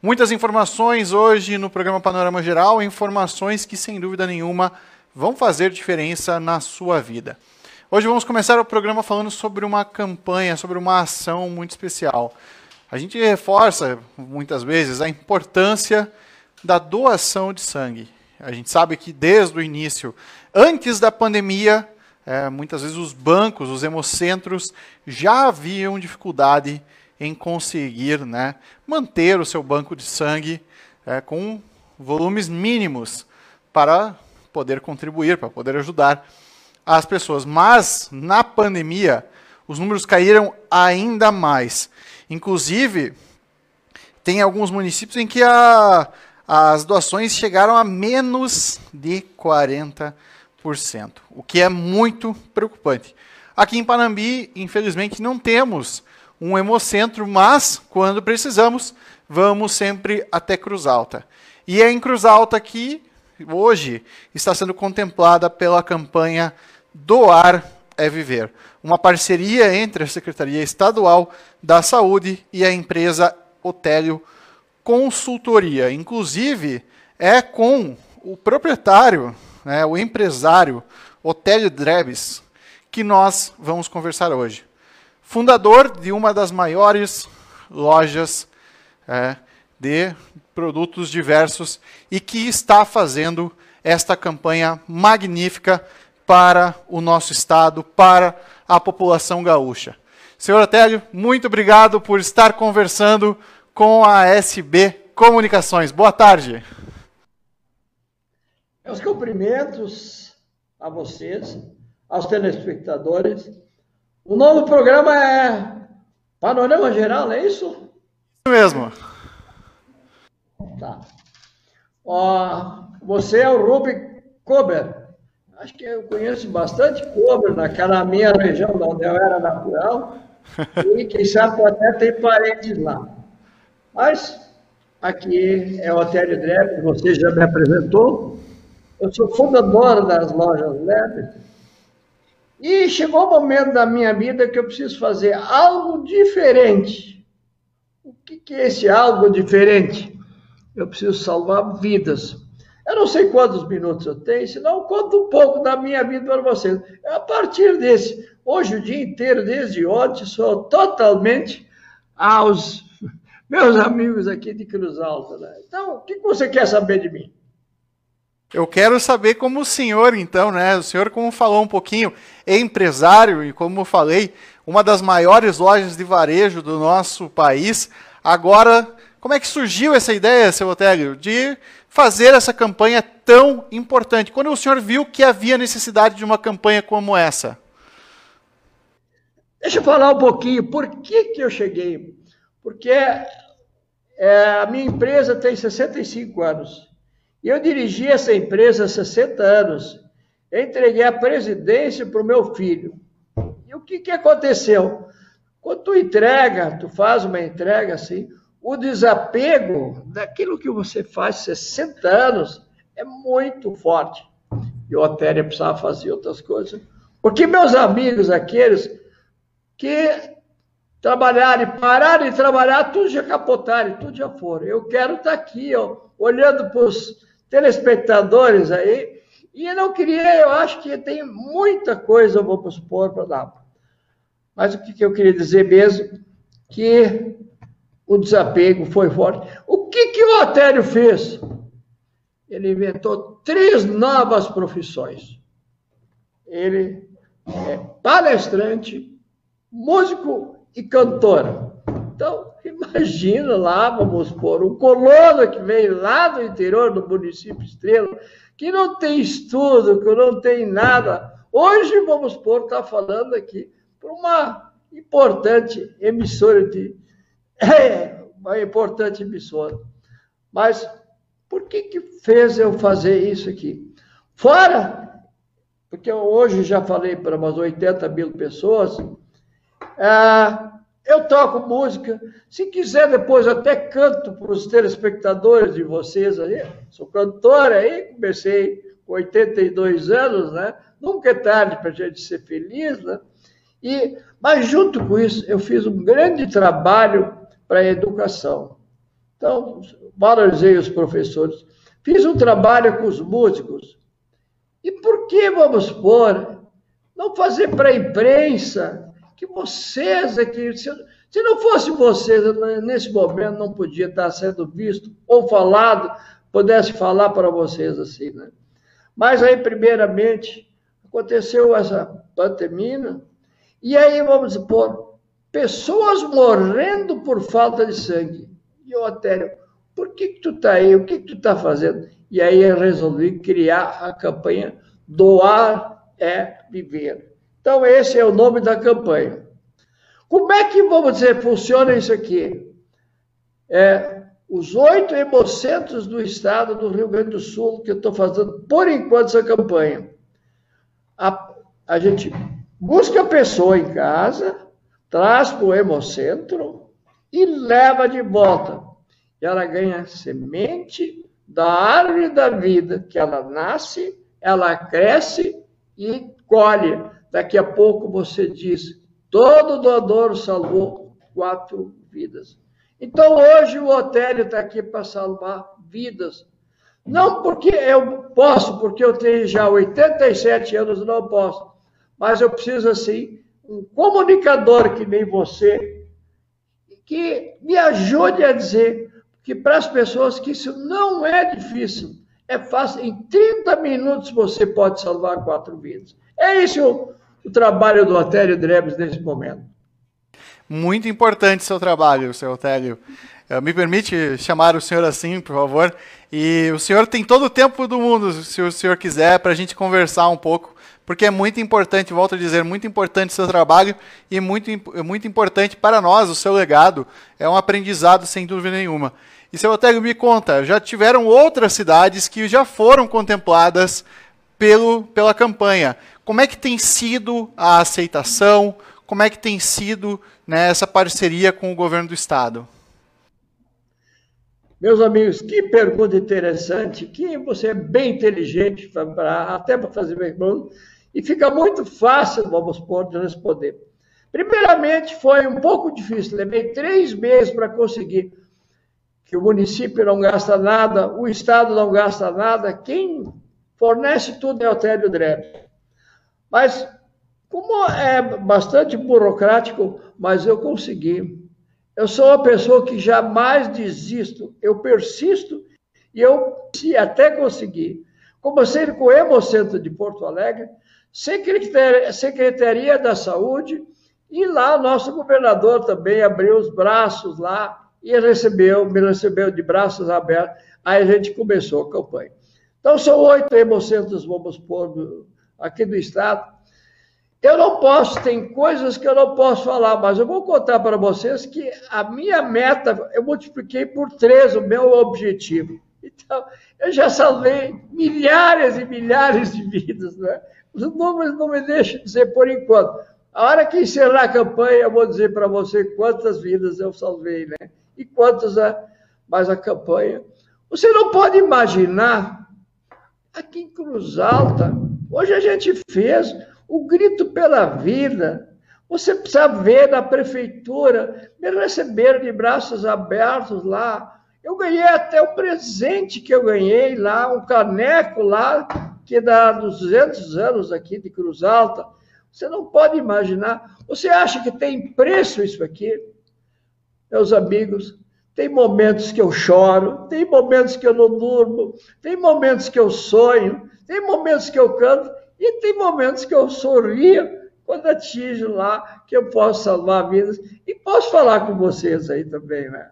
Muitas informações hoje no programa Panorama Geral, informações que sem dúvida nenhuma vão fazer diferença na sua vida. Hoje vamos começar o programa falando sobre uma campanha, sobre uma ação muito especial. A gente reforça muitas vezes a importância da doação de sangue. A gente sabe que desde o início, antes da pandemia, é, muitas vezes os bancos, os hemocentros, já haviam dificuldade em conseguir né, manter o seu banco de sangue é, com volumes mínimos para poder contribuir, para poder ajudar as pessoas. Mas na pandemia, os números caíram ainda mais. Inclusive, tem alguns municípios em que a, as doações chegaram a menos de 40%, o que é muito preocupante. Aqui em Panambi, infelizmente, não temos um hemocentro, mas quando precisamos, vamos sempre até Cruz Alta. E é em Cruz Alta que hoje está sendo contemplada pela campanha Doar é Viver, uma parceria entre a Secretaria Estadual da Saúde e a empresa Otélio Consultoria. Inclusive, é com o proprietário, né, o empresário Otélio Drebes, que nós vamos conversar hoje fundador de uma das maiores lojas é, de produtos diversos e que está fazendo esta campanha magnífica para o nosso estado, para a população gaúcha. Senhor Otélio, muito obrigado por estar conversando com a SB Comunicações. Boa tarde. Meus cumprimentos a vocês, aos telespectadores o novo programa é Panorama Geral, é isso? Isso mesmo. Tá. Ó, você é o Ruben Kober. Acho que eu conheço bastante Kober naquela minha região, onde eu era natural. e quem sabe até tem parentes lá. Mas aqui é o Hotel Drepp, você já me apresentou. Eu sou fundador das lojas LED e chegou o momento da minha vida que eu preciso fazer algo diferente. O que, é esse algo diferente? Eu preciso salvar vidas. Eu não sei quantos minutos eu tenho, senão eu conto um pouco da minha vida para vocês. A partir desse, hoje o dia inteiro, desde ontem, sou totalmente aos meus amigos aqui de Cruz Alta. Né? Então, o que você quer saber de mim? Eu quero saber como o senhor, então, né? O senhor, como falou um pouquinho, é empresário e, como falei, uma das maiores lojas de varejo do nosso país. Agora, como é que surgiu essa ideia, seu Otélio, de fazer essa campanha tão importante? Quando o senhor viu que havia necessidade de uma campanha como essa? Deixa eu falar um pouquinho por que, que eu cheguei. Porque é, a minha empresa tem 65 anos. Eu dirigi essa empresa há 60 anos. Eu entreguei a presidência para o meu filho. E o que, que aconteceu? Quando tu entrega, tu faz uma entrega assim, o desapego daquilo que você faz 60 anos é muito forte. E o Otéria precisava fazer outras coisas. Porque meus amigos, aqueles que trabalharam e pararam de trabalhar, tudo já capotaram, tudo já foram. Eu quero estar aqui, ó, olhando para os telespectadores aí. E eu não queria, eu acho que tem muita coisa, vamos supor, para dar. Mas o que eu queria dizer mesmo? Que o desapego foi forte. O que, que o Otério fez? Ele inventou três novas profissões. Ele é palestrante, músico e cantor. Então, Imagina lá, vamos pôr, um colono que veio lá do interior do município Estrela, que não tem estudo, que não tem nada. Hoje, vamos pôr, está falando aqui para uma importante emissora de. É, uma importante emissora. Mas por que, que fez eu fazer isso aqui? Fora, porque hoje já falei para umas 80 mil pessoas, ah, eu toco música. Se quiser, depois até canto para os telespectadores de vocês aí. Sou cantora aí, comecei com 82 anos, né? Nunca é tarde para a gente ser feliz, né? E, mas junto com isso, eu fiz um grande trabalho para a educação. Então, valorizei os professores. Fiz um trabalho com os músicos. E por que, vamos pôr, não fazer para a imprensa que vocês aqui, se, se não fosse vocês, nesse momento não podia estar sendo visto ou falado, pudesse falar para vocês assim, né? Mas aí, primeiramente, aconteceu essa pandemia, e aí, vamos supor, pessoas morrendo por falta de sangue. E o Otério, por que, que tu está aí? O que, que tu está fazendo? E aí eu resolvi criar a campanha Doar é Viver. Então, esse é o nome da campanha. Como é que, vamos dizer, funciona isso aqui? É, os oito hemocentros do estado do Rio Grande do Sul, que eu estou fazendo por enquanto essa campanha. A, a gente busca a pessoa em casa, traz para o hemocentro e leva de volta. E ela ganha semente da árvore da vida, que ela nasce, ela cresce e colhe. Daqui a pouco você diz: todo doador salvou quatro vidas. Então hoje o Otélio está aqui para salvar vidas. Não porque eu posso, porque eu tenho já 87 anos, não posso. Mas eu preciso, assim, um comunicador que nem você, que me ajude a dizer que para as pessoas que isso não é difícil, é fácil. Em 30 minutos você pode salvar quatro vidas. É esse o, trabalho do Otélio Drebes nesse momento. Muito importante seu trabalho, seu Otélio. Eh, me permite chamar o senhor assim, por favor. E o senhor tem todo o tempo do mundo, se o senhor quiser, para a gente conversar um pouco, porque é muito importante, volto a dizer, muito importante o seu trabalho e muito, muito importante para nós, o seu legado. É um aprendizado, sem dúvida nenhuma. E seu Otélio, me conta, já tiveram outras cidades que já foram contempladas pelo, pela campanha. Como é que tem sido a aceitação? Como é que tem sido né, essa parceria com o governo do estado? Meus amigos, que pergunta interessante, que você é bem inteligente, pra, até para fazer pergunta, e fica muito fácil, vamos pôr, de responder. Primeiramente, foi um pouco difícil, levei três meses para conseguir que o município não gasta nada, o Estado não gasta nada, quem fornece tudo é o Télio Drebe. Mas como é bastante burocrático, mas eu consegui. Eu sou uma pessoa que jamais desisto, eu persisto e eu se até conseguir. Comecei com o Hemocentro de Porto Alegre, Secretaria, Secretaria da Saúde, e lá o nosso governador também abriu os braços lá e recebeu, me recebeu de braços abertos. Aí a gente começou a campanha. Então, são oito hemocentros, vamos pôr, aqui do estado. Eu não posso, tem coisas que eu não posso falar, mas eu vou contar para vocês que a minha meta, eu multipliquei por três o meu objetivo. Então, eu já salvei milhares e milhares de vidas, né? Os números não me deixam dizer por enquanto. A hora que encerrar a campanha, eu vou dizer para você quantas vidas eu salvei, né? E quantas a, mais a campanha. Você não pode imaginar, aqui em Cruz Alta, hoje a gente fez o grito pela vida. Você precisa ver na prefeitura, me receberam de braços abertos lá. Eu ganhei até o presente que eu ganhei lá, um caneco lá, que dá 200 anos aqui de Cruz Alta. Você não pode imaginar. Você acha que tem preço isso aqui? Meus amigos, tem momentos que eu choro, tem momentos que eu não durmo, tem momentos que eu sonho, tem momentos que eu canto, e tem momentos que eu sorrio quando atinjo lá que eu posso salvar vidas e posso falar com vocês aí também, né?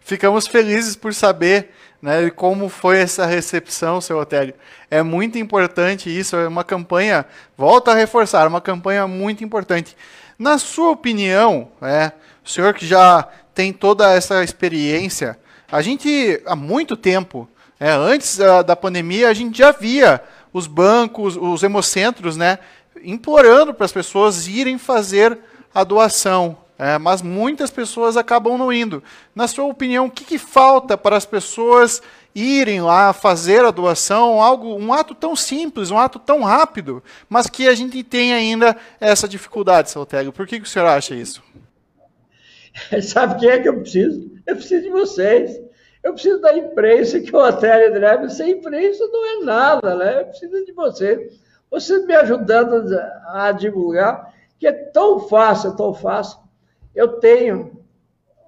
Ficamos felizes por saber né, como foi essa recepção, seu Otélio. É muito importante isso, é uma campanha, volta a reforçar, uma campanha muito importante. Na sua opinião, é, o senhor que já tem toda essa experiência, a gente há muito tempo, é, antes da, da pandemia, a gente já via os bancos, os hemocentros, né, implorando para as pessoas irem fazer a doação. É, mas muitas pessoas acabam não indo. Na sua opinião, o que, que, falta para as pessoas irem lá fazer a doação? Algo, um ato tão simples, um ato tão rápido, mas que a gente tem ainda essa dificuldade, seu Por que, que o senhor acha isso? Sabe quem é que eu preciso? Eu preciso de vocês. Eu preciso da imprensa, que o Otélio Dreve, sem imprensa não é nada, né? Eu preciso de vocês. Vocês me ajudando a divulgar, que é tão fácil, tão fácil. Eu tenho,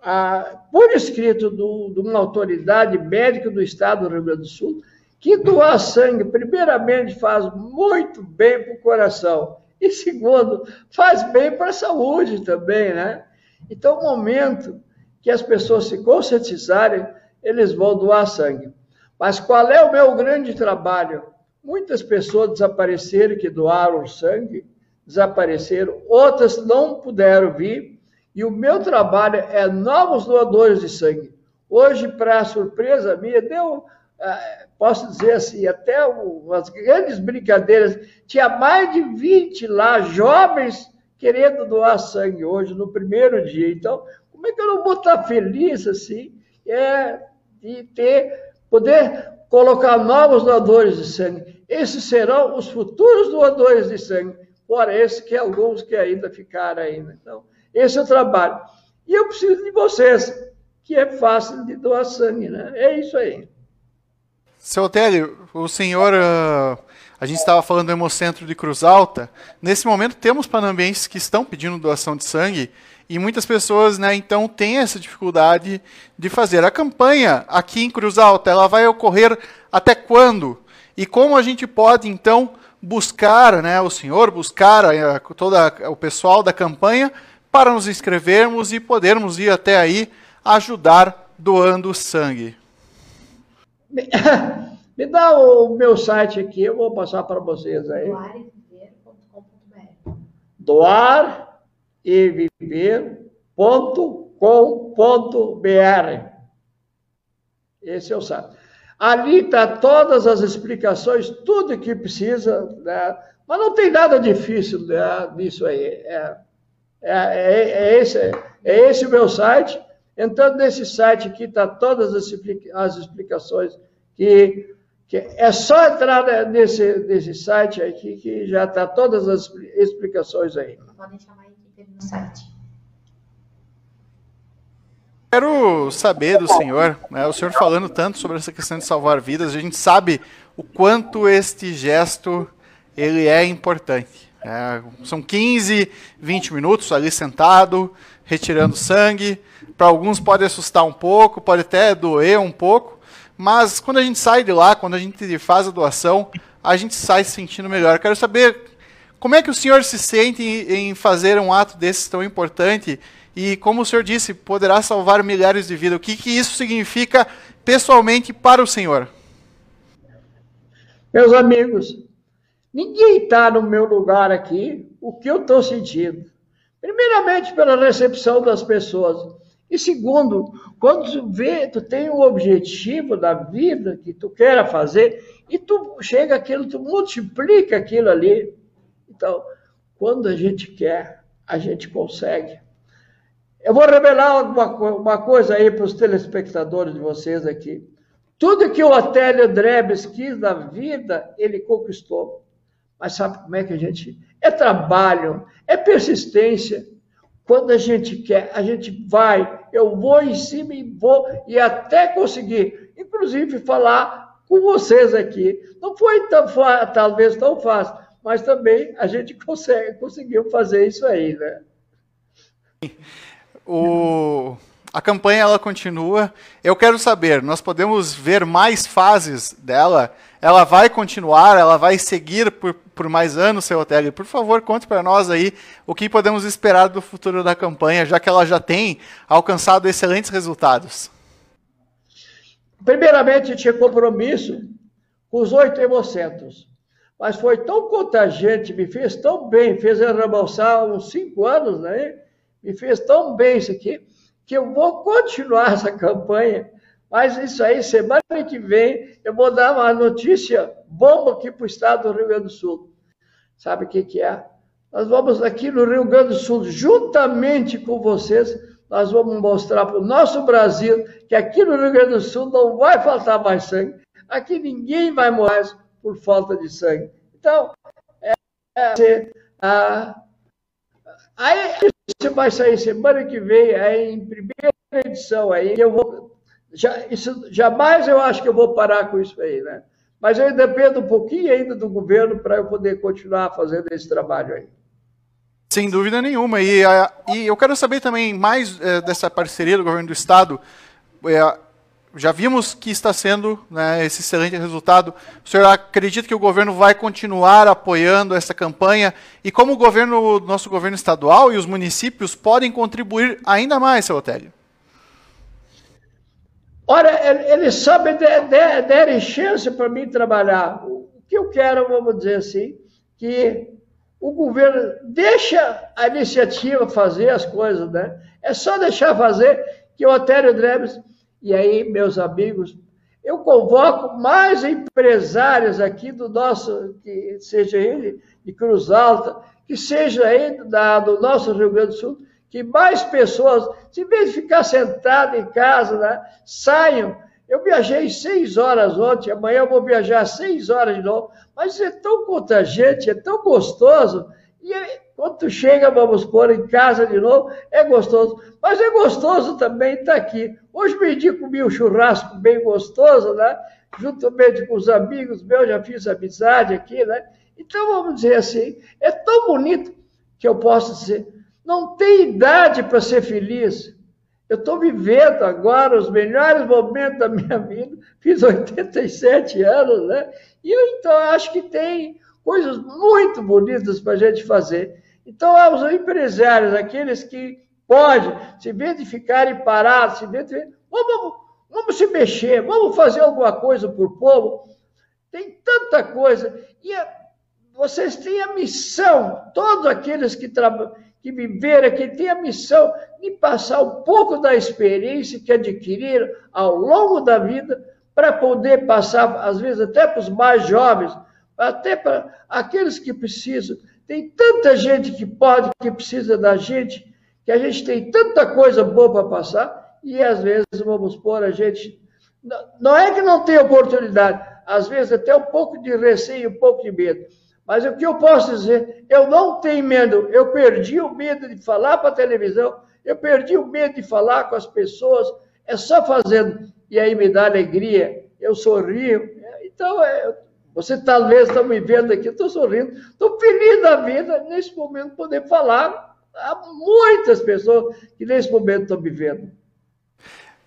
ah, por escrito do, de uma autoridade médica do Estado do Rio Grande do Sul, que doar sangue, primeiramente, faz muito bem para o coração. E segundo, faz bem para a saúde também, né? Então, o momento que as pessoas se conscientizarem, eles vão doar sangue. Mas qual é o meu grande trabalho? Muitas pessoas desapareceram que doaram sangue, desapareceram, outras não puderam vir, e o meu trabalho é novos doadores de sangue. Hoje, para surpresa minha, deu, ah, posso dizer assim, até umas grandes brincadeiras, tinha mais de 20 lá, jovens, querendo doar sangue hoje, no primeiro dia. Então, como é que eu não vou estar feliz assim? É de ter, poder colocar novos doadores de sangue. Esses serão os futuros doadores de sangue, fora esses que alguns que ainda ficaram ainda. Então, esse é o trabalho. E eu preciso de vocês, que é fácil de doar sangue, né? É isso aí. Seu Otélio, o senhor, uh, a gente estava falando do Hemocentro de Cruz Alta. Nesse momento temos panambenses que estão pedindo doação de sangue e muitas pessoas, né, então, têm essa dificuldade de fazer. A campanha aqui em Cruz Alta, ela vai ocorrer até quando? E como a gente pode, então, buscar, né, o senhor, buscar a, todo o pessoal da campanha para nos inscrevermos e podermos ir até aí ajudar doando sangue? Me dá o meu site aqui, eu vou passar para vocês aí. Doar e viver.com.br. Esse é o site. Ali está todas as explicações, tudo que precisa, né? mas não tem nada difícil né, nisso aí. É, é, é, é, esse, é esse o meu site. Entrando nesse site aqui, está todas as, as explicações que, é só entrar nesse, nesse site aqui que já está todas as explicações aí. Podem chamar no site. Quero saber do senhor, né, o senhor falando tanto sobre essa questão de salvar vidas, a gente sabe o quanto este gesto ele é importante. É, são 15, 20 minutos ali sentado, retirando sangue. Para alguns pode assustar um pouco, pode até doer um pouco, mas quando a gente sai de lá, quando a gente faz a doação, a gente sai se sentindo melhor. Quero saber como é que o senhor se sente em, fazer um ato desse tão importante e, como o senhor disse, poderá salvar milhares de vidas? O que, que isso significa pessoalmente para o senhor? Meus amigos, ninguém está no meu lugar aqui o que eu estou sentindo. Primeiramente, pela recepção das pessoas. E segundo, quando tu vê, tu tem um objetivo da vida que tu queira fazer, e tu chega aquilo, tu multiplica aquilo ali. Então, quando a gente quer, a gente consegue. Eu vou revelar uma, uma coisa aí para os telespectadores de vocês aqui. Tudo que o Otélio Drebes quis na vida, ele conquistou. Mas sabe como é que a gente. É trabalho, é persistência. Quando a gente quer, a gente vai, eu vou em cima e vou, e até conseguir, inclusive, falar com vocês aqui. Não foi tão, talvez tão fácil, mas também a gente consegue, conseguiu fazer isso aí, né? O, a campanha ela continua. Eu quero saber, nós podemos ver mais fases dela? Ela vai continuar? Ela vai seguir por, por mais anos, seu Otélio? Por favor, conte para nós aí o que podemos esperar do futuro da campanha, já que ela já tem alcançado excelentes resultados. Primeiramente, tinha compromisso com os oito hemocentros mas foi tão contagiante, me fez tão bem, fez eu rebalsar uns cinco anos, né? Me fez tão bem isso aqui, que eu vou continuar essa campanha. Mas isso aí, semana que vem, eu vou dar uma notícia bomba aqui para o estado do Rio Grande do Sul. Sabe o que, que é? Nós vamos aqui no Rio Grande do Sul, juntamente com vocês, nós vamos mostrar para o nosso Brasil que aqui no Rio Grande do Sul não vai faltar mais sangue. Aqui ninguém vai morrer por falta de sangue. Então, é, é a, Aí vai sair semana que vem, aí em primeira edição, aí eu vou. Já, isso, jamais eu acho que eu vou parar com isso aí, né? Mas eu dependo um pouquinho ainda do governo para eu poder continuar fazendo esse trabalho aí. Sem dúvida nenhuma. E, e eu quero saber também mais é, dessa parceria do governo do Estado. É, já vimos que está sendo né, esse excelente resultado. O senhor acredita que o governo vai continuar apoiando essa campanha? E como o governo, nosso governo estadual e os municípios podem contribuir ainda mais, seu Otélio? Olha, eles sabem derem chance para mim trabalhar. O que eu quero, vamos dizer assim, que o governo deixa a iniciativa fazer as coisas, né? É só deixar fazer que o Otério Dreves e aí, meus amigos, eu convoco mais empresários aqui do nosso, que seja ele de Cruz Alta, que seja aí da, do nosso Rio Grande do Sul, que mais pessoas, se vez de ficar sentado em casa, né, saiam. Eu viajei seis horas ontem, amanhã eu vou viajar seis horas de novo, mas é tão contagiante, é tão gostoso. E quando tu chega, vamos pôr em casa de novo, é gostoso. Mas é gostoso também estar aqui. Hoje meio-dia comi um churrasco bem gostoso, né? Juntamente com os amigos meus, já fiz amizade aqui, né? Então, vamos dizer assim, é tão bonito que eu posso dizer, não tem idade para ser feliz. Eu estou vivendo agora os melhores momentos da minha vida, fiz 87 anos, né? E eu, então, acho que tem coisas muito bonitas para a gente fazer. Então, aos empresários, aqueles que podem, se vê de ficarem parados, se vê de... Vamos, vamos se mexer, vamos fazer alguma coisa por povo. Tem tanta coisa. E a, vocês têm a missão, todos aqueles que, que viveram aqui, têm a missão de passar um pouco da experiência que adquiriram ao longo da vida para poder passar, às vezes, até para os mais jovens, até para aqueles que precisam. Tem tanta gente que pode, que precisa da gente, que a gente tem tanta coisa boa para passar, e às vezes vamos pôr a gente. Não é que não tem oportunidade, às vezes até um pouco de receio, um pouco de medo. Mas o que eu posso dizer, eu não tenho medo, eu perdi o medo de falar para a televisão, eu perdi o medo de falar com as pessoas, é só fazendo, e aí me dá alegria, eu sorrio. Então, é, você talvez está me vendo aqui, estou sorrindo, estou feliz da vida nesse momento poder falar a muitas pessoas que nesse momento estão me vendo.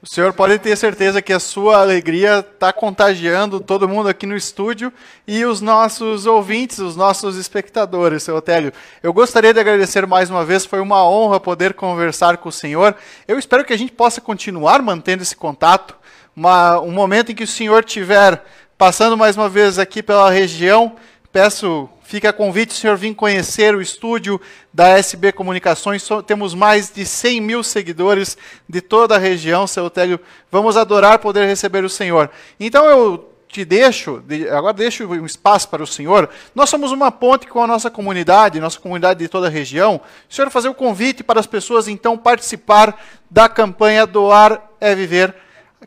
O senhor pode ter certeza que a sua alegria está contagiando todo mundo aqui no estúdio e os nossos ouvintes, os nossos espectadores, seu Otélio. Eu gostaria de agradecer mais uma vez, foi uma honra poder conversar com o senhor. Eu espero que a gente possa continuar mantendo esse contato. Uma, um momento em que o senhor tiver Passando mais uma vez aqui pela região, peço, fica a convite, senhor vir conhecer o estúdio da SB Comunicações. Temos mais de 100 mil seguidores de toda a região, seu Télio. Vamos adorar poder receber o senhor. Então eu te deixo, agora deixo um espaço para o senhor. Nós somos uma ponte com a nossa comunidade, nossa comunidade de toda a região. O senhor fazer o convite para as pessoas então participar da campanha Doar é Viver,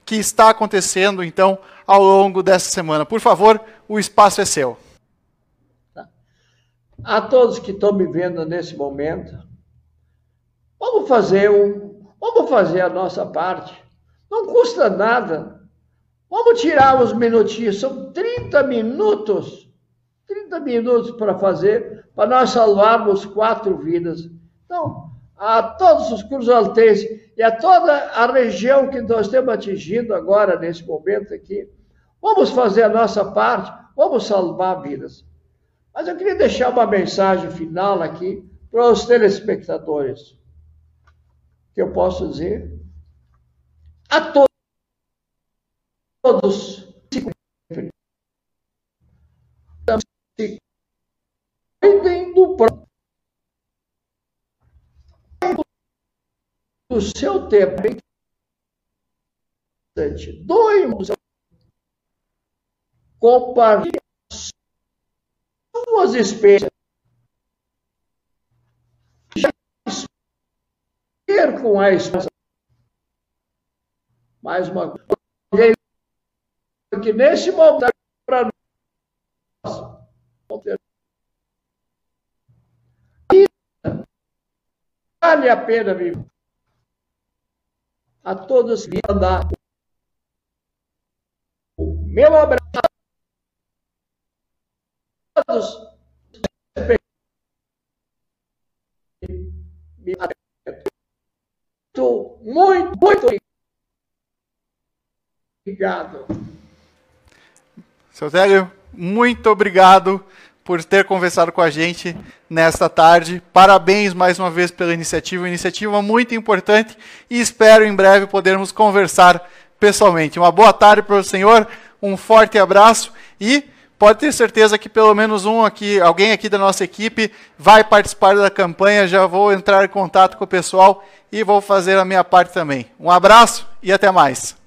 que está acontecendo então ao longo dessa semana. Por favor, o espaço é seu. A todos que estão me vendo nesse momento, vamos fazer um, vamos fazer a nossa parte. Não custa nada. Vamos tirar uns minutinhos, são 30 minutos, 30 minutos para fazer, para nós salvarmos quatro vidas. Então, a todos os cruzaltenses e a toda a região que nós estamos atingindo agora, nesse momento aqui, vamos fazer a nossa parte, vamos salvar vidas. Mas eu queria deixar uma mensagem final aqui para os telespectadores, que eu posso dizer a todos, todos se cuidem do próprio do seu tempo. Doe o compartilhe experiências. Ter com a esposa. Mais uma coisa. Que nesse momento, para nós, vale a pena viver. A todos que andar. O meu abraço. Todos. Muito, muito obrigado. Seu Télio, muito obrigado por ter conversado com a gente nesta tarde. Parabéns mais uma vez pela iniciativa, iniciativa muito importante e espero em breve podermos conversar pessoalmente. Uma boa tarde para o senhor, um forte abraço e pode ter certeza que pelo menos um aqui, alguém aqui da nossa equipe vai participar da campanha. Já vou entrar em contato com o pessoal e vou fazer a minha parte também. Um abraço e até mais.